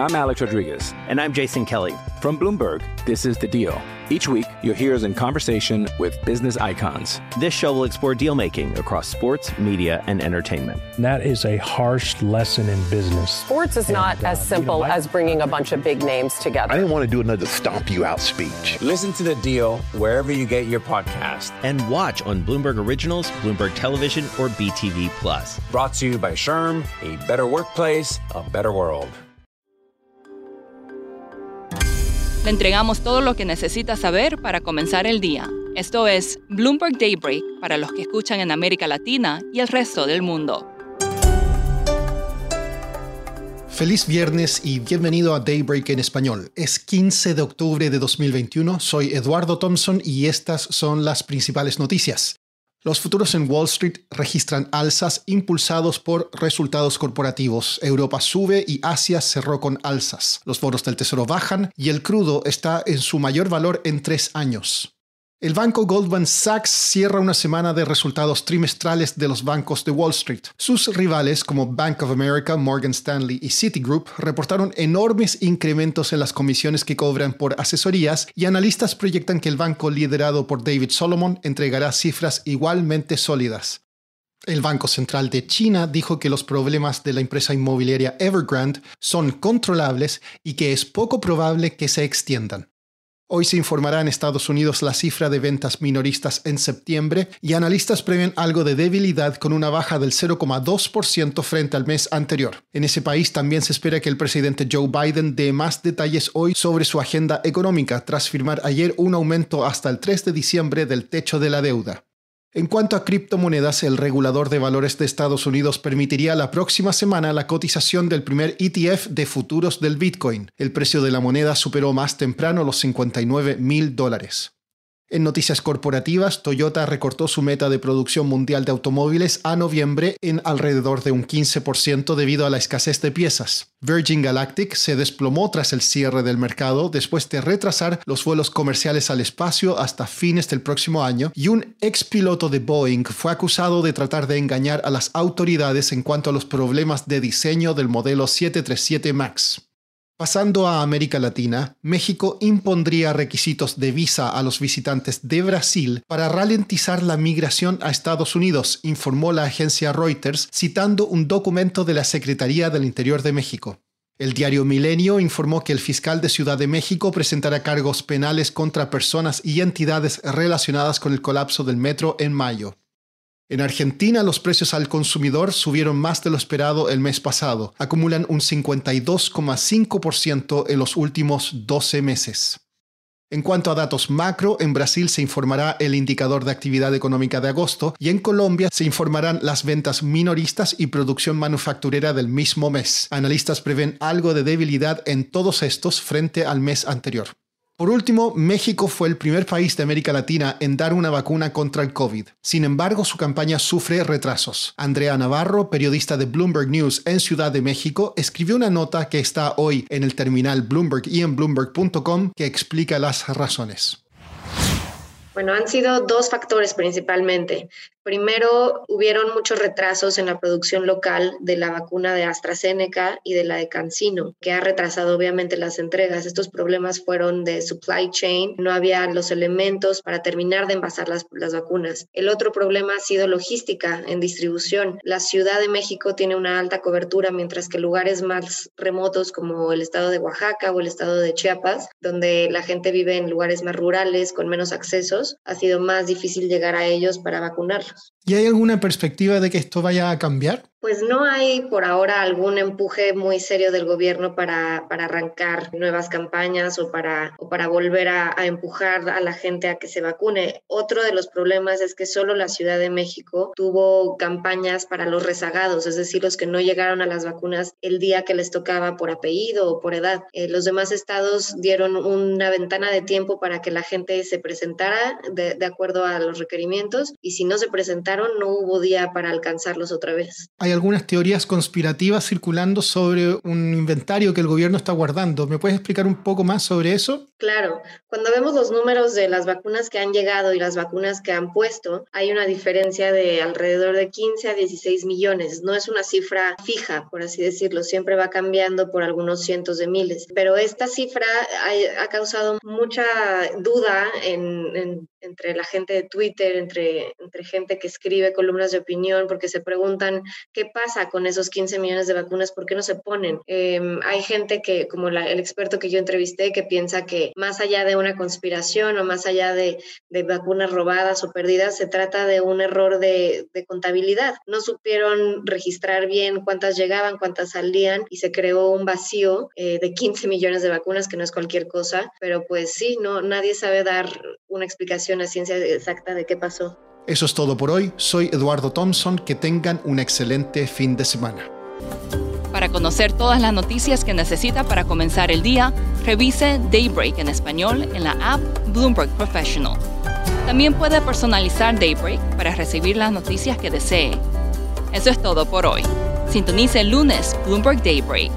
I'm Alex Rodriguez. And I'm Jason Kelly. From Bloomberg, this is The Deal. Each week, you'll hear us in conversation with business icons. This show will explore deal making across sports, media, and entertainment. That is a harsh lesson in business. Sports is not uh, as simple you know, I, as bringing a bunch of big names together. I didn't want to do another stomp you out speech. Listen to The Deal wherever you get your podcast. And watch on Bloomberg Originals, Bloomberg Television, or BTV Plus. Brought to you by SHRM, a better workplace, a better world. Le entregamos todo lo que necesita saber para comenzar el día. Esto es Bloomberg Daybreak para los que escuchan en América Latina y el resto del mundo. Feliz viernes y bienvenido a Daybreak en español. Es 15 de octubre de 2021, soy Eduardo Thompson y estas son las principales noticias. Los futuros en Wall Street registran alzas impulsados por resultados corporativos. Europa sube y Asia cerró con alzas. Los bonos del Tesoro bajan y el crudo está en su mayor valor en tres años. El banco Goldman Sachs cierra una semana de resultados trimestrales de los bancos de Wall Street. Sus rivales como Bank of America, Morgan Stanley y Citigroup reportaron enormes incrementos en las comisiones que cobran por asesorías y analistas proyectan que el banco liderado por David Solomon entregará cifras igualmente sólidas. El Banco Central de China dijo que los problemas de la empresa inmobiliaria Evergrande son controlables y que es poco probable que se extiendan. Hoy se informará en Estados Unidos la cifra de ventas minoristas en septiembre y analistas prevén algo de debilidad con una baja del 0,2% frente al mes anterior. En ese país también se espera que el presidente Joe Biden dé más detalles hoy sobre su agenda económica tras firmar ayer un aumento hasta el 3 de diciembre del techo de la deuda. En cuanto a criptomonedas, el regulador de valores de Estados Unidos permitiría la próxima semana la cotización del primer ETF de futuros del Bitcoin. El precio de la moneda superó más temprano los 59 mil dólares. En noticias corporativas, Toyota recortó su meta de producción mundial de automóviles a noviembre en alrededor de un 15% debido a la escasez de piezas. Virgin Galactic se desplomó tras el cierre del mercado después de retrasar los vuelos comerciales al espacio hasta fines del próximo año y un ex piloto de Boeing fue acusado de tratar de engañar a las autoridades en cuanto a los problemas de diseño del modelo 737 MAX. Pasando a América Latina, México impondría requisitos de visa a los visitantes de Brasil para ralentizar la migración a Estados Unidos, informó la agencia Reuters citando un documento de la Secretaría del Interior de México. El diario Milenio informó que el fiscal de Ciudad de México presentará cargos penales contra personas y entidades relacionadas con el colapso del metro en mayo. En Argentina los precios al consumidor subieron más de lo esperado el mes pasado, acumulan un 52,5% en los últimos 12 meses. En cuanto a datos macro, en Brasil se informará el indicador de actividad económica de agosto y en Colombia se informarán las ventas minoristas y producción manufacturera del mismo mes. Analistas prevén algo de debilidad en todos estos frente al mes anterior. Por último, México fue el primer país de América Latina en dar una vacuna contra el COVID. Sin embargo, su campaña sufre retrasos. Andrea Navarro, periodista de Bloomberg News en Ciudad de México, escribió una nota que está hoy en el terminal Bloomberg y en bloomberg.com que explica las razones. Bueno, han sido dos factores principalmente. Primero, hubieron muchos retrasos en la producción local de la vacuna de AstraZeneca y de la de CanSino, que ha retrasado obviamente las entregas. Estos problemas fueron de supply chain, no había los elementos para terminar de envasar las, las vacunas. El otro problema ha sido logística en distribución. La Ciudad de México tiene una alta cobertura, mientras que lugares más remotos como el estado de Oaxaca o el estado de Chiapas, donde la gente vive en lugares más rurales con menos accesos, ha sido más difícil llegar a ellos para vacunar. ¿Y hay alguna perspectiva de que esto vaya a cambiar? Pues no hay por ahora algún empuje muy serio del gobierno para, para arrancar nuevas campañas o para, o para volver a, empujar a la gente a que se vacune. Otro de los problemas es que solo la Ciudad de México tuvo campañas para los rezagados, es decir, los que no llegaron a las vacunas el día que les tocaba por apellido o por edad. Eh, los demás estados dieron una ventana de tiempo para que la gente se presentara de, de acuerdo a los requerimientos y si no se presentaron no hubo día para alcanzarlos otra vez. ¿Hay hay algunas teorías conspirativas circulando sobre un inventario que el gobierno está guardando. ¿Me puedes explicar un poco más sobre eso? Claro, cuando vemos los números de las vacunas que han llegado y las vacunas que han puesto, hay una diferencia de alrededor de 15 a 16 millones. No es una cifra fija, por así decirlo, siempre va cambiando por algunos cientos de miles. Pero esta cifra ha, causado mucha duda entre la gente de Twitter, entre, entre gente que escribe columnas de opinión, porque se preguntan qué pasa con esos 15 millones de vacunas, por qué no se ponen. Em, hay gente que, como el experto que yo entrevisté, que piensa que más allá de una conspiración o más allá de, vacunas robadas o perdidas, se trata de un error de, contabilidad. No supieron registrar bien cuántas llegaban, cuántas salían y se creó un vacío eh, de 15 millones de vacunas, que no es cualquier cosa, pero pues sí, no, nadie sabe dar una explicación a ciencia exacta de qué pasó. Eso es todo por hoy. Soy Eduardo Thompson. Que tengan un excelente fin de semana. Para conocer todas las noticias que necesita para comenzar el día, revise Daybreak en español en la app Bloomberg Professional. También puede personalizar Daybreak para recibir las noticias que desee. Eso es todo por hoy. Sintonice el lunes Bloomberg Daybreak